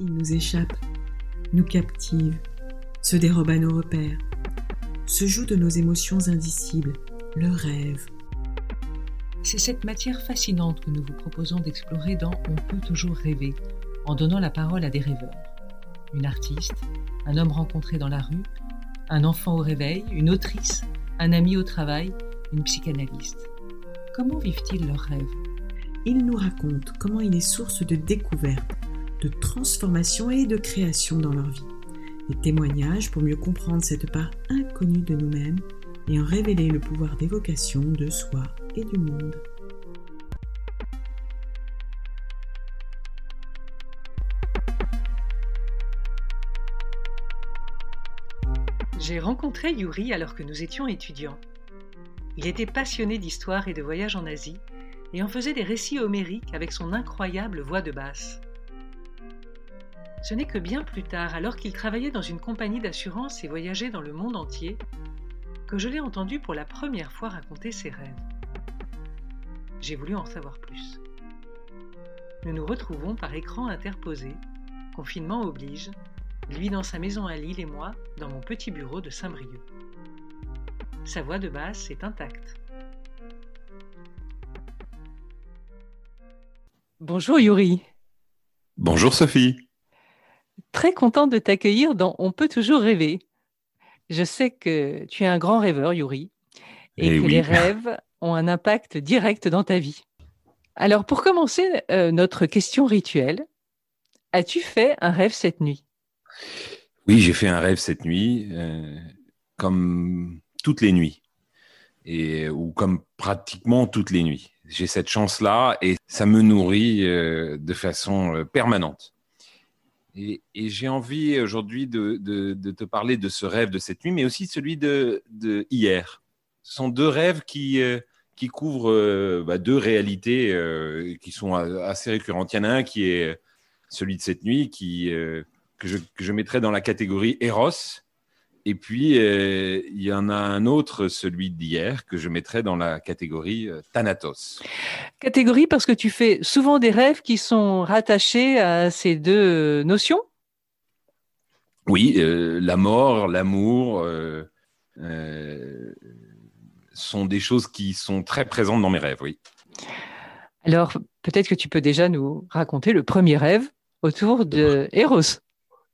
Il nous échappe, nous captive, se dérobe à nos repères, se joue de nos émotions indicibles, le rêve. C'est cette matière fascinante que nous vous proposons d'explorer dans On peut toujours rêver, en donnant la parole à des rêveurs. Une artiste, un homme rencontré dans la rue, un enfant au réveil, une autrice, un ami au travail, une psychanalyste. Comment vivent-ils leurs rêves? Ils nous racontent comment il est source de découverte, de transformation et de création dans leur vie. Des témoignages pour mieux comprendre cette part inconnue de nous-mêmes et en révéler le pouvoir d'évocation de soi et du monde. J'ai rencontré Yuri alors que nous étions étudiants. Il était passionné d'histoire et de voyages en Asie et en faisait des récits homériques avec son incroyable voix de basse. Ce n'est que bien plus tard, alors qu'il travaillait dans une compagnie d'assurance et voyageait dans le monde entier, que je l'ai entendu pour la première fois raconter ses rêves. J'ai voulu en savoir plus. Nous nous retrouvons par écran interposé, confinement oblige, lui dans sa maison à Lille et moi dans mon petit bureau de Saint-Brieuc. Sa voix de basse est intacte. Bonjour Yuri. Bonjour Sophie. Très contente de t'accueillir dans On peut toujours rêver. Je sais que tu es un grand rêveur, Yuri, et, eh que les rêves ont un impact direct dans ta vie. Alors, pour commencer euh, notre question rituelle, as-tu fait un rêve cette nuit? Oui, j'ai fait un rêve cette nuit, euh, comme toutes les nuits, et, ou comme pratiquement toutes les nuits. J'ai cette chance-là et ça me nourrit euh, de façon permanente. Et, j'ai envie aujourd'hui de, te parler de ce rêve de cette nuit, mais aussi celui de, hier. Ce sont deux rêves qui, euh, couvrent euh, bah, deux réalités euh, qui sont assez récurrentes. Il y en a un qui est celui de cette nuit, que, je, que je mettrais dans la catégorie Eros, et puis, euh, il y en a un autre, celui d'hier, que je mettrais dans la catégorie euh, Thanatos. Catégorie parce que tu fais souvent des rêves qui sont rattachés à ces deux notions? Oui, euh, la mort, l'amour sont des choses qui sont très présentes dans mes rêves, oui. Alors, peut-être que tu peux déjà nous raconter le premier rêve autour de Eros.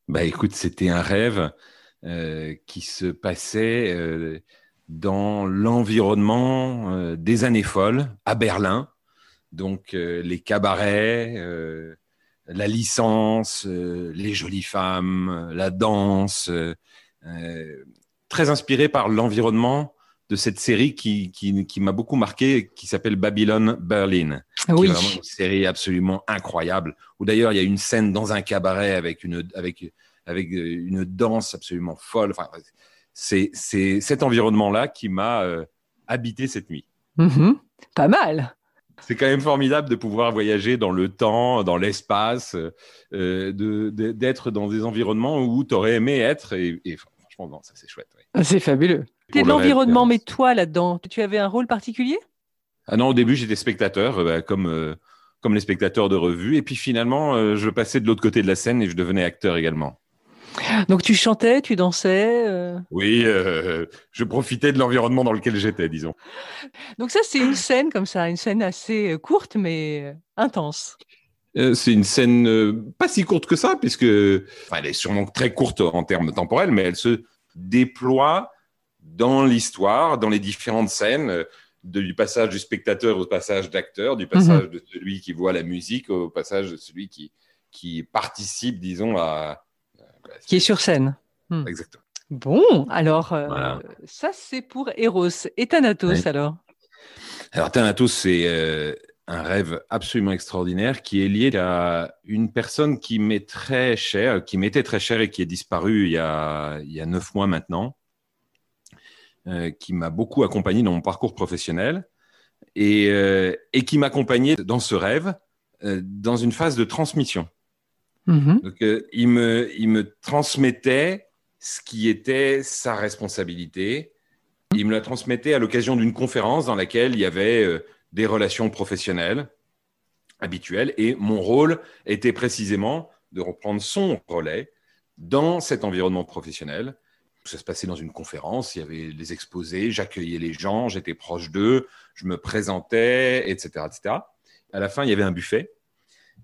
Bah écoute, c'était un rêve euh, qui se passait euh, dans l'environnement euh, des années folles à Berlin. Donc les cabarets, la licence, les jolies femmes, la danse, très inspiré par l'environnement de cette série qui, qui, qui m'a beaucoup marqué, qui s'appelle Babylon Berlin. Oui. Qui est vraiment une série absolument incroyable. Où d'ailleurs, il y a une scène dans un cabaret avec une, avec avec euh, une danse absolument folle. Enfin, c'est cet environnement-là qui m'a euh, habité cette nuit. Mhm. pas mal. C'est quand même formidable de pouvoir voyager dans le temps, dans l'espace, euh, d'être dans des environnements où tu aurais aimé être. Et, franchement, ça c'est chouette. C'est fabuleux. Tu de l'environnement, mais toi là-dedans, tu avais un rôle particulier? Ah non, au début j'étais spectateur, bah, comme, comme les spectateurs de revue. Et puis finalement, je passais de l'autre côté de la scène et je devenais acteur également. Donc tu chantais, tu dansais euh Oui, euh, je profitais de l'environnement dans lequel j'étais, disons. Donc ça, c'est une scène comme ça, une scène assez euh, courte mais intense. c'est une scène pas si courte que ça, puisque elle est sûrement très courte en termes temporels, mais elle se déploie dans l'histoire, dans les différentes scènes, du passage du spectateur au passage d'acteur, du passage mhm. de celui qui voit la musique au passage de celui qui, qui participe, disons, à, qui est sur scène. Hmm. Exactement. Bon, alors euh, ça c'est pour Eros. Et Thanatos alors? Alors Thanatos c'est euh, un rêve absolument extraordinaire qui est lié à une personne qui m'est très chère, qui m'était très chère et qui est disparue il y a, il y a neuf mois maintenant, euh, qui m'a beaucoup accompagné dans mon parcours professionnel et, et qui m'accompagnait dans ce rêve dans une phase de transmission. Mhm. Donc, euh, il, me, transmettait ce qui était sa responsabilité. Il me la transmettait à l'occasion d'une conférence dans laquelle il y avait euh, des relations professionnelles habituelles et mon rôle était précisément de reprendre son relais dans cet environnement professionnel. Ça se passait dans une conférence, il y avait les exposés, j'accueillais les gens, j'étais proche d'eux, je me présentais, etc., etc. À la fin, il y avait un buffet.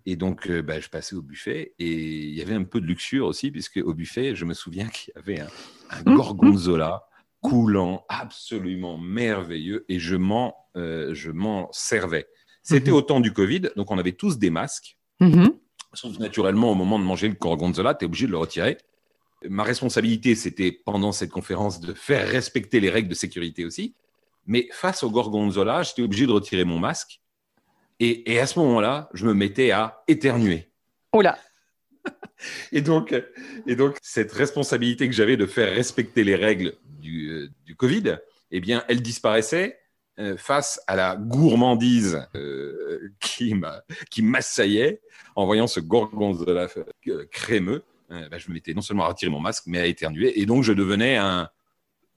Et donc, euh, bah, je passais au buffet et il y avait un peu de luxure aussi, puisque au buffet, je me souviens qu'il y avait un, un mmh. gorgonzola coulant, absolument merveilleux, et je m'en, euh, je m'en servais. C'était mmh. au temps du Covid, donc on avait tous des masques. Mmh. Sauf naturellement, au moment de manger le gorgonzola, tu es obligé de le retirer. Ma responsabilité, c'était pendant cette conférence de faire respecter les règles de sécurité aussi. Mais face au gorgonzola, j'étais obligé de retirer mon masque. Et, à ce moment-là, je me mettais à éternuer. Là et donc, et donc, cette responsabilité que j'avais de faire respecter les règles du, euh, du Covid, eh bien, elle disparaissait euh, face à la gourmandise euh, qui m'assaillait en voyant ce gorgonzola crémeux. Bah, je me mettais non seulement à retirer mon masque, mais à éternuer. Et donc, je devenais un,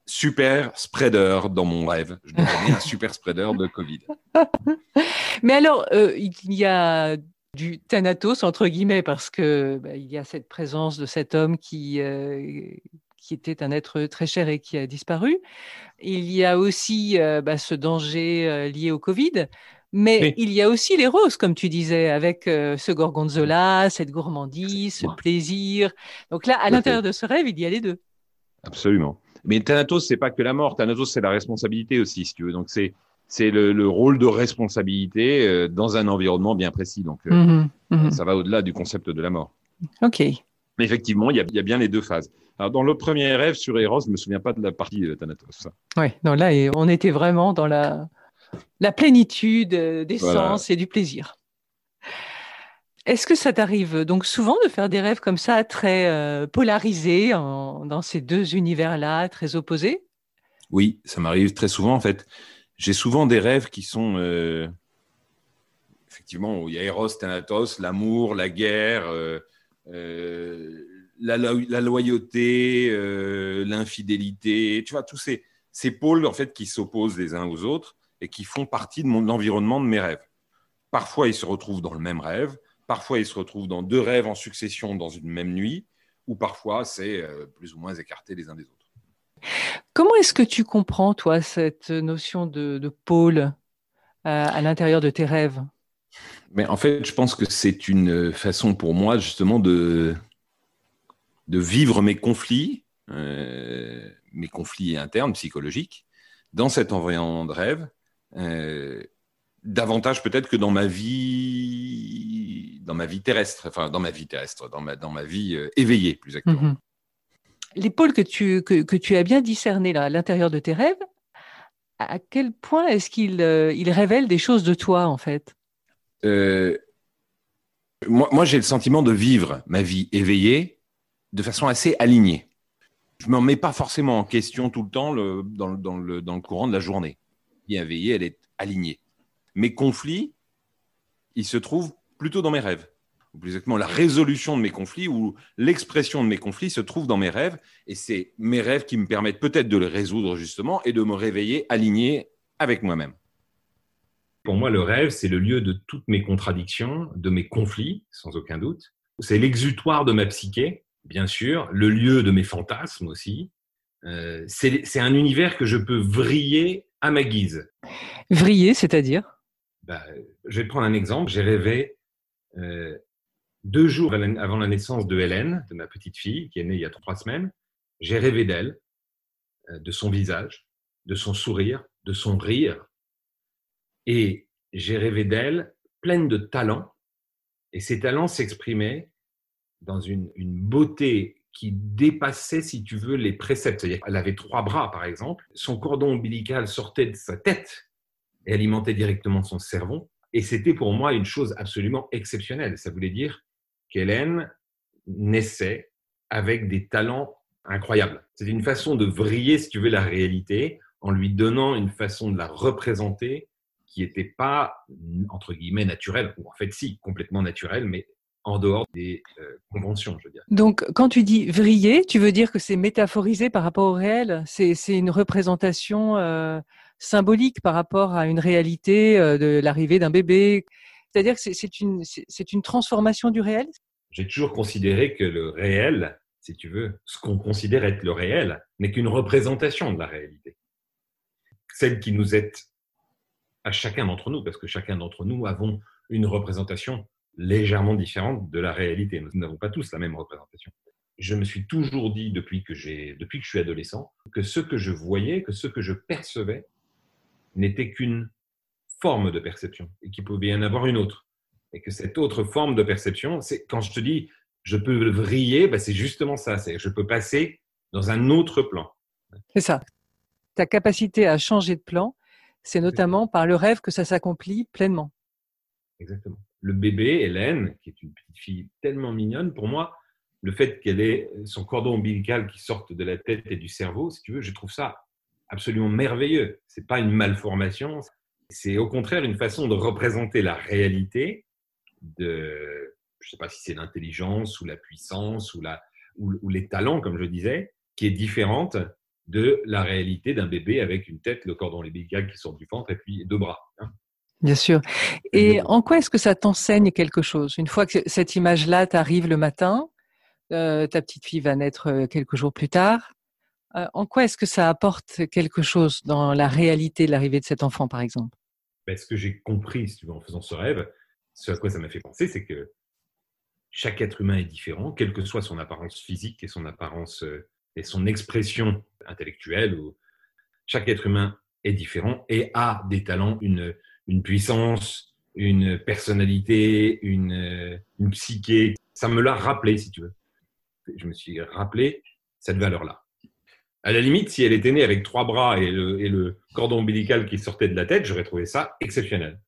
super spreader dans mon rêve. Je devenais un super spreader de Covid. Mais alors, euh, il y a du Thanatos, entre guillemets, parce que bah, il y a cette présence de cet homme qui, euh, qui était un être très cher et qui a disparu. Il y a aussi euh, bah, ce danger lié au Covid. Mais il y a aussi les roses, comme tu disais, avec ce gorgonzola, cette gourmandise, ce plaisir. Donc là, à l'intérieur de ce rêve, il y a les deux. Absolument. Mais Thanatos, c'est pas que la mort. Thanatos, c'est la responsabilité aussi, si tu veux. Donc c'est c'est le, rôle de responsabilité euh, dans un environnement bien précis. Donc euh, mhm, mhm. ça va au-delà du concept de la mort. Ok. Mais effectivement, il y, a, y a bien les deux phases. Alors dans le premier rêve sur Eros, je me souviens pas de la partie de Thanatos. Oui, non, là on était vraiment dans la la plénitude euh, des sens et du plaisir. Est-ce que ça t'arrive donc souvent de faire des rêves comme ça, très euh, polarisés dans ces deux univers-là, très opposés? Oui, ça m'arrive très souvent en fait. J'ai souvent des rêves qui sont euh, effectivement où il y a Eros, Thanatos, l'amour, la guerre, euh, la, loyauté, l'infidélité. Tu vois tous ces, ces pôles en fait qui s'opposent les uns aux autres et qui font partie de mon environnement de mes rêves. Parfois, ils se retrouvent dans le même rêve Parfois, ils se retrouvent dans deux rêves en succession dans une même nuit, ou parfois, c'est euh, plus ou moins écarté les uns des autres. Comment est-ce que tu comprends, toi, cette notion de, pôle euh, à l'intérieur de tes rêves? Mais en fait, je pense que c'est une façon pour moi, justement, de, de vivre mes conflits, euh, mes conflits internes, psychologiques, dans cet environnement de rêve, davantage peut-être que dans ma vie dans ma vie terrestre enfin dans ma vie terrestre dans ma dans ma vie euh, éveillée plus exactement. Les pôles que tu que, que, tu as bien discernés là à l'intérieur de tes rêves à quel point est-ce qu'ils euh, il révèlent des choses de toi en fait? Euh, moi, moi j'ai le sentiment de vivre ma vie éveillée de façon assez alignée. Je ne me mets pas forcément en question tout le temps le, dans, dans, le, dans le courant de la journée. Bien éveillée, elle est alignée. Mes conflits, ils se trouvent plutôt dans mes rêves. Ou plus exactement, la résolution de mes conflits ou l'expression de mes conflits se trouve dans mes rêves. Et c'est mes rêves qui me permettent peut-être de les résoudre justement et de me réveiller aligné avec moi-même. Pour moi, le rêve, c'est le lieu de toutes mes contradictions, de mes conflits, sans aucun doute. C'est l'exutoire de ma psyché, bien sûr, le lieu de mes fantasmes aussi. Euh, c'est un univers que je peux vriller à ma guise. Vriller, c'est-à-dire? Bah, je vais prendre un exemple. J'ai rêvé deux jours avant la naissance de Hélène, de ma petite fille, qui est née il y a trois semaines. J'ai rêvé d'elle, euh, de son visage, de son sourire, de son rire. Et j'ai rêvé d'elle pleine de talents. Et ces talents s'exprimaient dans une, une beauté qui dépassait, si tu veux, les préceptes. C'est-à-dire elle avait trois bras, par exemple. Son cordon ombilical sortait de sa tête et alimentait directement son cerveau. Et c'était pour moi une chose absolument exceptionnelle. Ça voulait dire qu'Hélène naissait avec des talents incroyables. C'était une façon de vriller, si tu veux, la réalité en lui donnant une façon de la représenter qui n'était pas, entre guillemets, naturelle, ou en fait si, complètement naturelle, mais en dehors des euh, conventions, je veux dire. Donc, quand tu dis vriller, tu veux dire que c'est métaphorisé par rapport au réel? C'est une représentation euh, symbolique par rapport à une réalité euh, de l'arrivée d'un bébé. C'est-à-dire que c'est une, une transformation du réel? J'ai toujours considéré que le réel, si tu veux, ce qu'on considère être le réel, n'est qu'une représentation de la réalité. Celle qui nous est à chacun d'entre nous, parce que chacun d'entre nous avons une représentation légèrement différente de la réalité. Nous n'avons pas tous la même représentation. Je me suis toujours dit depuis que depuis que je suis adolescent, que ce que je voyais, que ce que je percevais, n'était qu'une forme de perception et qu'il pouvait y en avoir une autre. Et que cette autre forme de perception, c'est quand je te dis je peux vriller, ben c'est justement ça. C'est je peux passer dans un autre plan. C'est ça. Ta capacité à changer de plan, c'est notamment par le rêve que ça s'accomplit pleinement. Exactement. Le bébé, Hélène, qui est une petite fille tellement mignonne, pour moi, le fait qu'elle ait son cordon ombilical qui sorte de la tête et du cerveau, si tu veux, je trouve ça absolument merveilleux. C'est pas une malformation, c'est au contraire une façon de représenter la réalité de, je sais pas si c'est l'intelligence ou la puissance ou, la, ou, les talents, comme je disais, qui est différente de la réalité d'un bébé avec une tête, le cordon ombilical qui sort du ventre et puis deux bras. Hein. Bien sûr. Et en quoi est-ce que ça t'enseigne quelque chose? Une fois que cette image-là t'arrive le matin, euh, ta petite fille va naître euh, quelques jours plus tard. Euh, en quoi est-ce que ça apporte quelque chose dans la réalité de l'arrivée de cet enfant, par exemple? Ben, Ce que j'ai compris en faisant ce rêve, ce à quoi ça m'a fait penser, c'est que chaque être humain est différent, quelle que soit son apparence physique et son apparence et son expression intellectuelle. Chaque être humain est différent et a des talents, une, une puissance, une personnalité, une, une psyché. Ça me l'a rappelé, si tu veux. Je me suis rappelé cette valeur-là. À la limite, si elle était née avec trois bras et le, et le cordon ombilical qui sortait de la tête, j'aurais trouvé ça exceptionnel.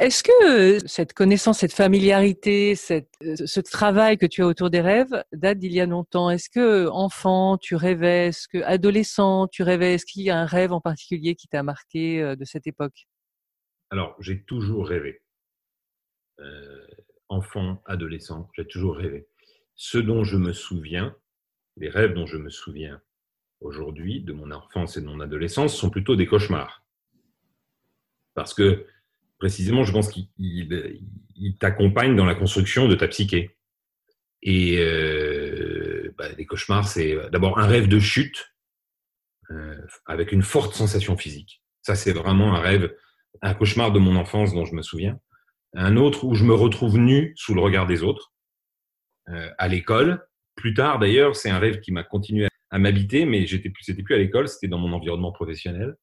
Est-ce que cette connaissance, cette familiarité, ce travail que tu as autour des rêves date d'il y a longtemps? Est-ce que enfant, tu rêvais? Est-ce que adolescent, tu rêvais? Est-ce qu'il y a un rêve en particulier qui t'a marqué euh, de cette époque? Alors, j'ai toujours rêvé. Euh, enfant, adolescent, j'ai toujours rêvé. Ce dont je me souviens, les rêves dont je me souviens aujourd'hui, de mon enfance et de mon adolescence, sont plutôt des cauchemars. Parce que précisément, je pense qu'il t'accompagne dans la construction de ta psyché. Et euh, bah, les cauchemars, c'est d'abord un rêve de chute euh, avec une forte sensation physique. Ça, c'est vraiment un rêve, un cauchemar de mon enfance dont je me souviens. Un autre où je me retrouve nu sous le regard des autres, euh, à l'école. Plus tard, d'ailleurs, c'est un rêve qui m'a continué à m'habiter, mais j'étais plus, c'était plus à l'école, c'était dans mon environnement professionnel.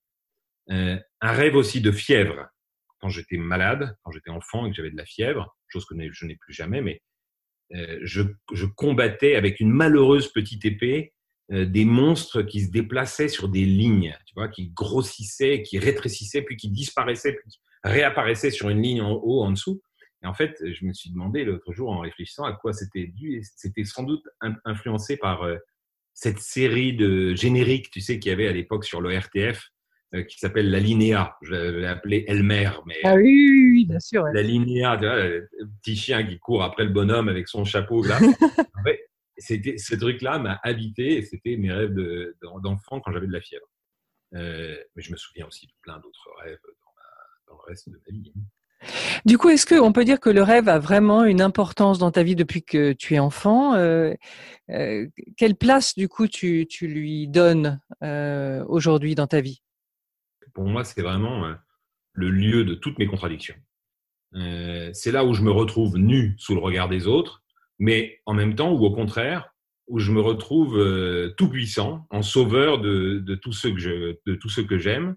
un rêve aussi de fièvre, quand j'étais malade, quand j'étais enfant et que j'avais de la fièvre, chose que je n'ai plus jamais, mais euh, je, je, combattais avec une malheureuse petite épée euh, des monstres qui se déplaçaient sur des lignes, tu vois, qui grossissaient, qui rétrécissaient, puis qui disparaissaient, puis qui réapparaissaient sur une ligne en haut, en dessous. Et en fait, je me suis demandé l'autre jour en réfléchissant à quoi c'était dû. C'était sans doute influencé par euh, cette série de génériques, tu sais, qu'il y avait à l'époque sur le RTF, euh, qui s'appelle la Linéa. Je l'ai appelé Elmer. Mais ah oui, oui, bien sûr. La Linéa, le petit chien qui court après le bonhomme avec son chapeau. Là. c'était, ce truc-là m'a habité et c'était mes rêves d'enfant quand j'avais de la fièvre. Euh, mais je me souviens aussi de plein d'autres rêves dans, le reste de ma vie. Du coup, est-ce qu'on peut dire que le rêve a vraiment une importance dans ta vie depuis que tu es enfant euh, Quelle place, du coup, tu, tu lui donnes aujourd'hui dans ta vie? Pour moi, c'est vraiment euh, le lieu de toutes mes contradictions. Euh, c'est là où je me retrouve nu sous le regard des autres, mais en même temps, ou au contraire, où je me retrouve euh, tout puissant, en sauveur de, de tout ce que que j'aime.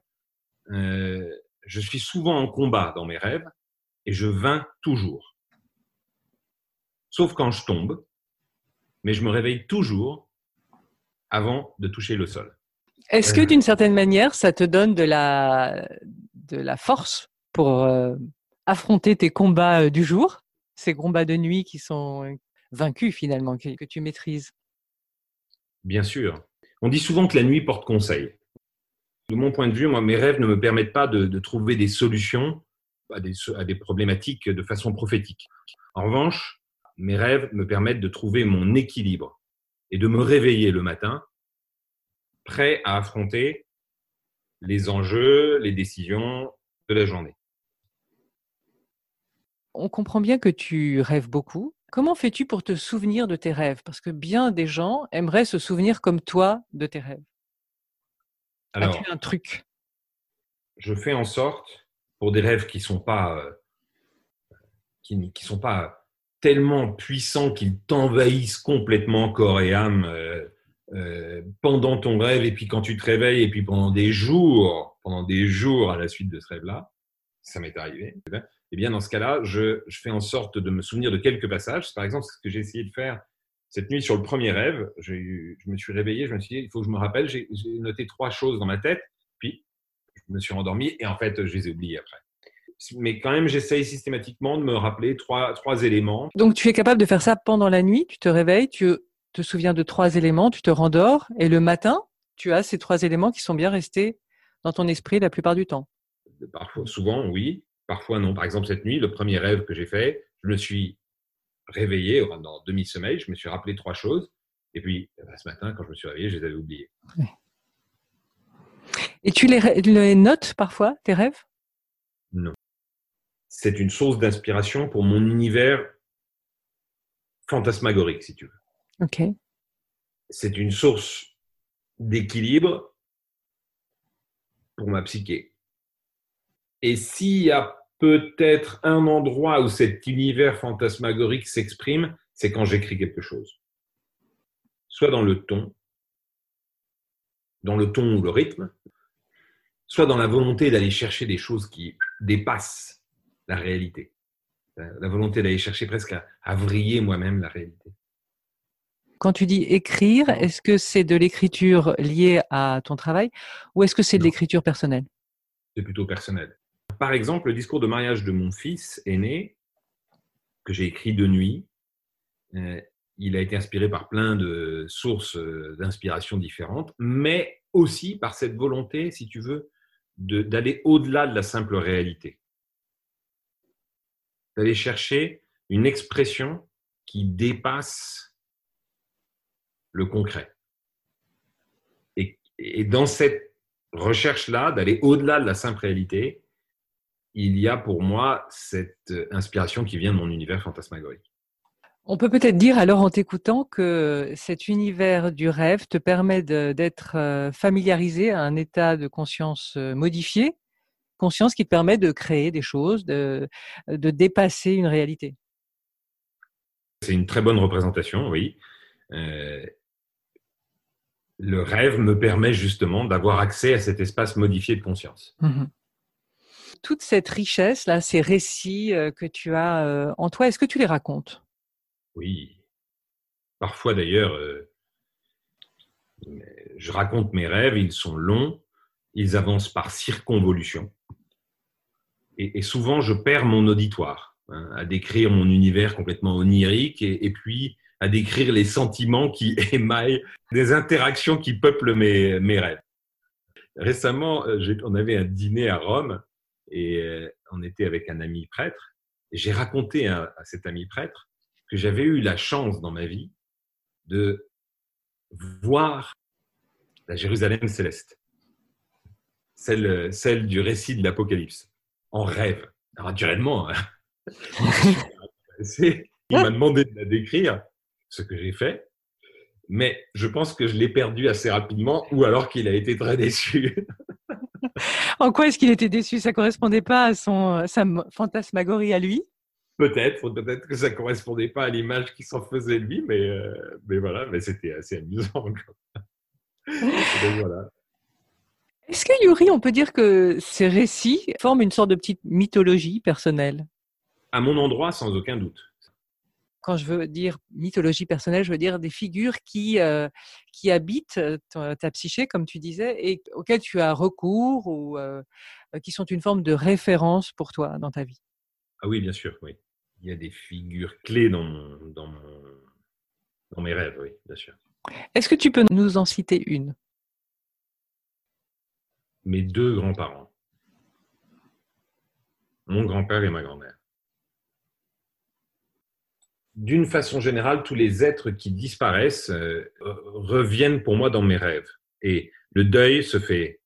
Je suis souvent en combat dans mes rêves et je vins toujours. Sauf quand je tombe, mais je me réveille toujours avant de toucher le sol. Est-ce que d'une certaine manière, ça te donne de la, de la force pour euh, affronter tes combats euh, du jour, ces combats de nuit qui sont vaincus finalement, que, tu maîtrises? Bien sûr. On dit souvent que la nuit porte conseil. De mon point de vue, moi, mes rêves ne me permettent pas de, trouver des solutions à des, à des problématiques de façon prophétique. En revanche, mes rêves me permettent de trouver mon équilibre et de me réveiller le matin prêt à affronter les enjeux, les décisions de la journée. On comprend bien que tu rêves beaucoup. Comment fais-tu pour te souvenir de tes rêves? Parce que bien des gens aimeraient se souvenir comme toi de tes rêves. Alors, As-tu un truc? je fais en sorte, pour des rêves qui sont pas, euh, qui, qui sont pas tellement puissants qu'ils t'envahissent complètement corps et âme euh, euh, pendant ton rêve et puis quand tu te réveilles et puis pendant des jours, pendant des jours à la suite de ce rêve-là, ça m'est arrivé. Eh bien, dans ce cas-là, je, je, fais en sorte de me souvenir de quelques passages. Par exemple, ce que j'ai essayé de faire cette nuit sur le premier rêve. Je me suis réveillé, je me suis dit, il faut que je me rappelle. J'ai noté trois choses dans ma tête, puis je me suis endormi et en fait, je les ai oubliés après. Mais quand même, j'essaye systématiquement de me rappeler trois, trois éléments. Donc, tu es capable de faire ça pendant la nuit, tu te réveilles, tu te souviens de trois éléments, tu te rendors et le matin, tu as ces trois éléments qui sont bien restés dans ton esprit la plupart du temps. Parfois, souvent, oui. Parfois, non. Par exemple, cette nuit, le premier rêve que j'ai fait, je me suis réveillé dans demi-sommeil, je me suis rappelé trois choses. Et puis, bah, ce matin, quand je me suis réveillé, je les avais oubliées. Et tu les, les notes parfois, tes rêves? Non. C'est une source d'inspiration pour mon univers fantasmagorique, si tu veux. Ok. C'est une source d'équilibre pour ma psyché. Et s'il y a peut-être un endroit où cet univers fantasmagorique s'exprime, c'est quand j'écris quelque chose. Soit dans le ton, dans le ton ou le rythme, soit dans la volonté d'aller chercher des choses qui dépassent la réalité. La volonté d'aller chercher presque à, à vriller moi-même la réalité. Quand tu dis écrire, est-ce que c'est de l'écriture liée à ton travail ou est-ce que c'est de l'écriture personnelle? C'est plutôt personnel. Par exemple, le discours de mariage de mon fils aîné, que j'ai écrit de nuit, euh, il a été inspiré par plein de sources euh, d'inspiration différentes, mais aussi par cette volonté, si tu veux, d'aller au-delà de la simple réalité. D'aller chercher une expression qui dépasse le concret. Et, et dans cette recherche-là, d'aller au-delà de la simple réalité, il y a pour moi cette inspiration qui vient de mon univers fantasmagorique. On peut peut-être dire alors en t'écoutant que cet univers du rêve te permet d'être euh, familiarisé à un état de conscience euh, modifié, conscience qui te permet de créer des choses, de, de dépasser une réalité. C'est une très bonne représentation, oui. Euh, le rêve me permet justement d'avoir accès à cet espace modifié de conscience. Mmh Toute cette richesse, là, ces récits que tu as en toi, est-ce que tu les racontes? Oui. Parfois d'ailleurs, euh, je raconte mes rêves, ils sont longs, ils avancent par circonvolution. Et, souvent, je perds mon auditoire hein, à décrire mon univers complètement onirique et, puis à décrire les sentiments qui émaillent des interactions qui peuplent mes, mes rêves. Récemment, euh, on avait un dîner à Rome et euh, on était avec un ami prêtre. J'ai raconté à cet ami prêtre que j'avais eu la chance dans ma vie de voir la Jérusalem céleste, celle, celle du récit de l'Apocalypse, en rêve. Naturellement, hein. il m'a demandé de la décrire, ce que j'ai fait, mais je pense que je l'ai perdu assez rapidement ou alors qu'il a été très déçu. en quoi est-ce qu'il était déçu? Ça correspondait pas à son sa fantasmagorie à lui? Peut-être, peut-être que ça correspondait pas à l'image qui s'en faisait de lui, mais, euh, mais voilà, mais c'était assez amusant. voilà. Est-ce que Yuri, on peut dire que ces récits forment une sorte de petite mythologie personnelle? À mon endroit, sans aucun doute. Quand je veux dire mythologie personnelle, je veux dire des figures qui, euh, qui habitent ta, ta, psyché, comme tu disais, et auxquelles tu as recours ou euh, qui sont une forme de référence pour toi dans ta vie. Ah oui, bien sûr, oui. Il y a des figures clés dans, dans, dans mes rêves, oui, bien sûr. Est-ce que tu peux nous en citer une? Mes deux grands-parents. Mon grand-père et ma grand-mère. D'une façon générale, tous les êtres qui disparaissent euh, reviennent pour moi dans mes rêves. Et le deuil se fait.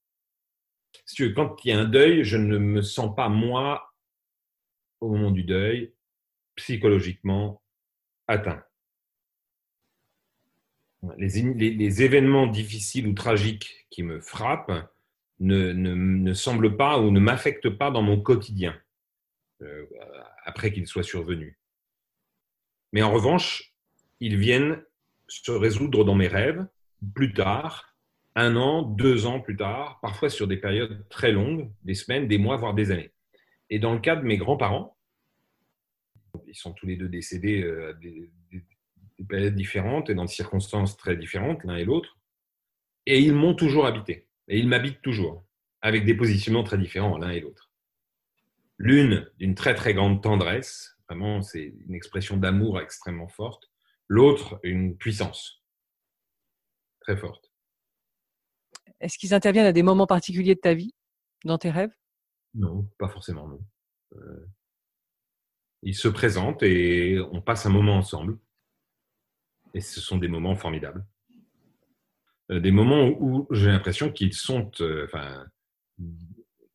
Si quand il y a un deuil, je ne me sens pas moi au moment du deuil, psychologiquement atteint. Les, événements difficiles ou tragiques qui me frappent ne, semblent pas ou ne m'affectent pas dans mon quotidien euh, après qu'ils soient survenus. Mais en revanche, ils viennent se résoudre dans mes rêves plus tard, un an, deux ans plus tard, parfois sur des périodes très longues, des semaines, des mois, voire des années. Et dans le cas de mes grands-parents, ils sont tous les deux décédés euh, à des, périodes différentes et dans des circonstances très différentes l'un et l'autre, et ils m'ont toujours habité, et ils m'habitent toujours, avec des positionnements très différents l'un et l'autre. L'une d'une très très grande tendresse, vraiment c'est une expression d'amour extrêmement forte, l'autre une puissance très forte. Est-ce qu'ils interviennent à des moments particuliers de ta vie, dans tes rêves? Non, pas forcément, non. Euh, ils se présentent et on passe un moment ensemble. Et ce sont des moments formidables. Euh, des moments où j'ai l'impression qu'ils sont euh, enfin,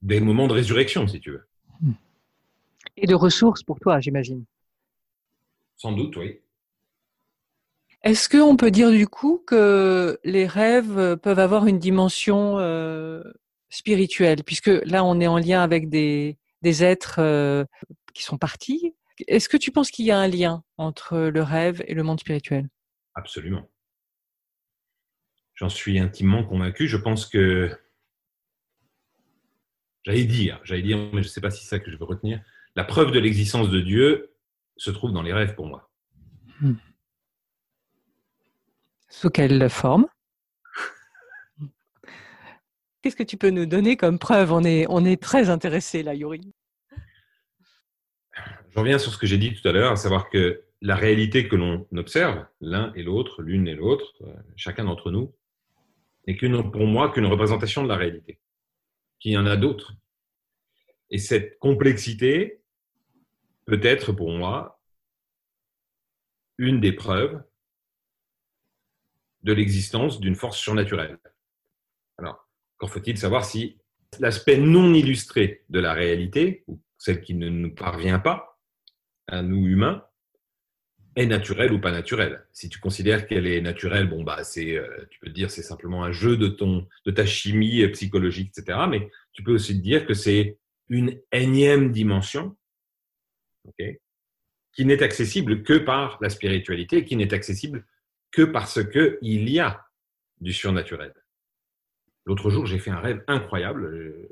des moments de résurrection, si tu veux. Et de ressources pour toi, j'imagine. Sans doute, oui. Est-ce qu'on peut dire du coup que les rêves peuvent avoir une dimension euh, spirituelle, puisque là on est en lien avec des, êtres euh, qui sont partis. Est-ce que tu penses qu'il y a un lien entre le rêve et le monde spirituel? Absolument. J'en suis intimement convaincu. Je pense que j'allais dire, j'allais dire, mais je ne sais pas si c'est ça que je veux retenir. La preuve de l'existence de Dieu se trouve dans les rêves pour moi. Hmm. Sous quelle forme? Qu'est-ce que tu peux nous donner comme preuve? On est, on est très intéressé là, Yuri. Je reviens sur ce que j'ai dit tout à l'heure, à savoir que la réalité que l'on observe, l'un et l'autre, l'une et l'autre, euh, chacun d'entre nous, n'est qu'une, pour moi qu'une représentation de la réalité, qu'il y en a d'autres. Et cette complexité peut être pour moi une des preuves de l'existence d'une force surnaturelle. Alors, encore faut-il savoir si l'aspect non illustré de la réalité, ou celle qui ne nous parvient pas, à nous humains, est naturelle ou pas naturelle? Si tu considères qu'elle est naturelle, bon bah c'est, euh, tu peux te dire c'est simplement un jeu de ton, de ta chimie psychologique, etc. Mais tu peux aussi te dire que c'est une énième dimension, qui n'est accessible que par la spiritualité, qui n'est accessible que parce que il y a du surnaturel. L'autre jour, j'ai fait un rêve incroyable.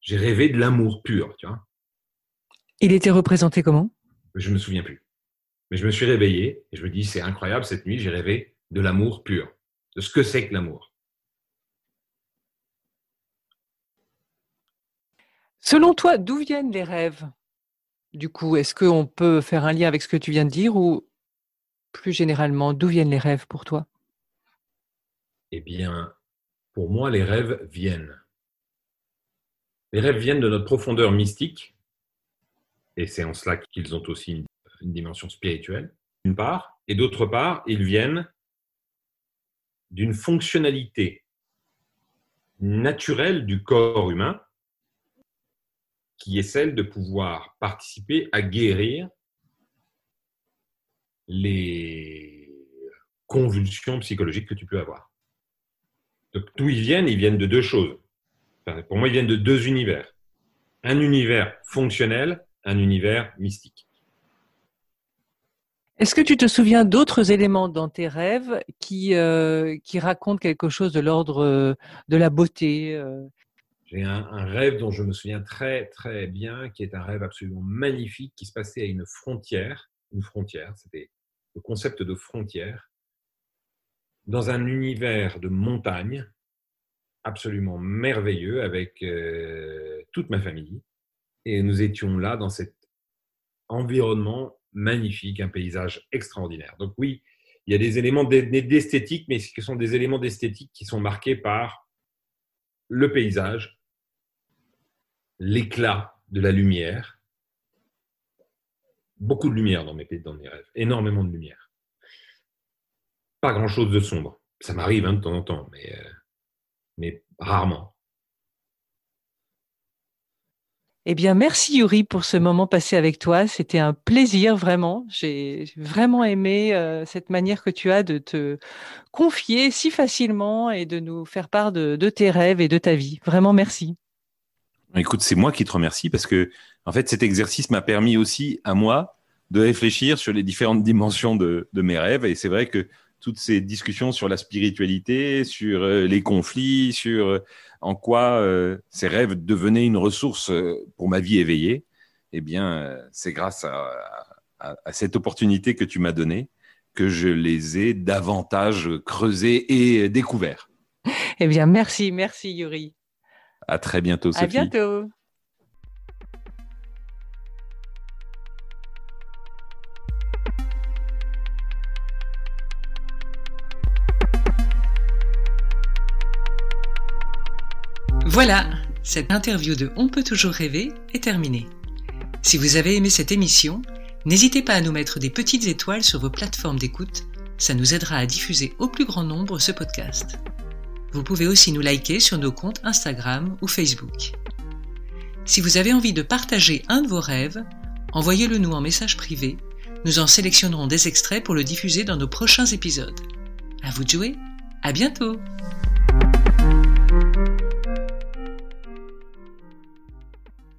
J'ai rêvé de l'amour pur, tu vois. Il était représenté comment? Je me souviens plus. Mais je me suis réveillé et je me dis c'est incroyable cette nuit, j'ai rêvé de l'amour pur, de ce que c'est que l'amour. Selon toi, d'où viennent les rêves? Du coup, est-ce qu'on peut faire un lien avec ce que tu viens de dire ou plus généralement, d'où viennent les rêves pour toi? Eh bien, pour moi, les rêves viennent. Les rêves viennent de notre profondeur mystique, et c'est en cela qu'ils ont aussi une, dimension spirituelle, d'une part, et d'autre part, ils viennent d'une fonctionnalité naturelle du corps humain, qui est celle de pouvoir participer à guérir les convulsions psychologiques que tu peux avoir. Donc, d'où ils viennent Ils viennent de deux choses. pour moi, ils viennent de deux univers. Un univers fonctionnel, un univers mystique. Est-ce que tu te souviens d'autres éléments dans tes rêves qui, euh, racontent quelque chose de l'ordre euh, de la beauté euh? J'ai un, rêve dont je me souviens très très bien, qui est un rêve absolument magnifique, qui se passait à une frontière. Une frontière, c'était le concept de frontière, dans un univers de montagne absolument merveilleux avec euh, toute ma famille. Et nous étions là dans cet environnement magnifique, un paysage extraordinaire. Donc oui, il y a des éléments d'esthétique, mais ce sont des éléments d'esthétique qui sont marqués par le paysage, l'éclat de la lumière, beaucoup de lumière dans mes, dans mes rêves, énormément de lumière. Pas grand-chose de sombre. Ça m'arrive hein, de temps en temps, mais, euh, mais rarement. Eh bien, merci Yuri pour ce moment passé avec toi. C'était un plaisir, vraiment. J'ai vraiment aimé euh, cette manière que tu as de te confier si facilement et de nous faire part de, tes rêves et de ta vie. Vraiment, merci. Écoute, c'est moi qui te remercie parce que, en fait, cet exercice m'a permis aussi à moi de réfléchir sur les différentes dimensions de, de mes rêves. Et c'est vrai que toutes ces discussions sur la spiritualité, sur euh, les conflits, sur euh, en quoi euh, ces rêves devenaient une ressource pour ma vie éveillée, eh bien, c'est grâce à, cette opportunité que tu m'as donnée que je les ai davantage creusés et découverts. Eh bien, merci, merci Yuri. À très bientôt, Sophie. À bientôt. Voilà, cette interview de On peut toujours rêver est terminée. Si vous avez aimé cette émission, n'hésitez pas à nous mettre des petites étoiles sur vos plateformes d'écoute, ça nous aidera à diffuser au plus grand nombre ce podcast. Vous pouvez aussi nous liker sur nos comptes Instagram ou Facebook. Si vous avez envie de partager un de vos rêves, envoyez-le nous en message privé. Nous en sélectionnerons des extraits pour le diffuser dans nos prochains épisodes. À vous de jouer. À bientôt!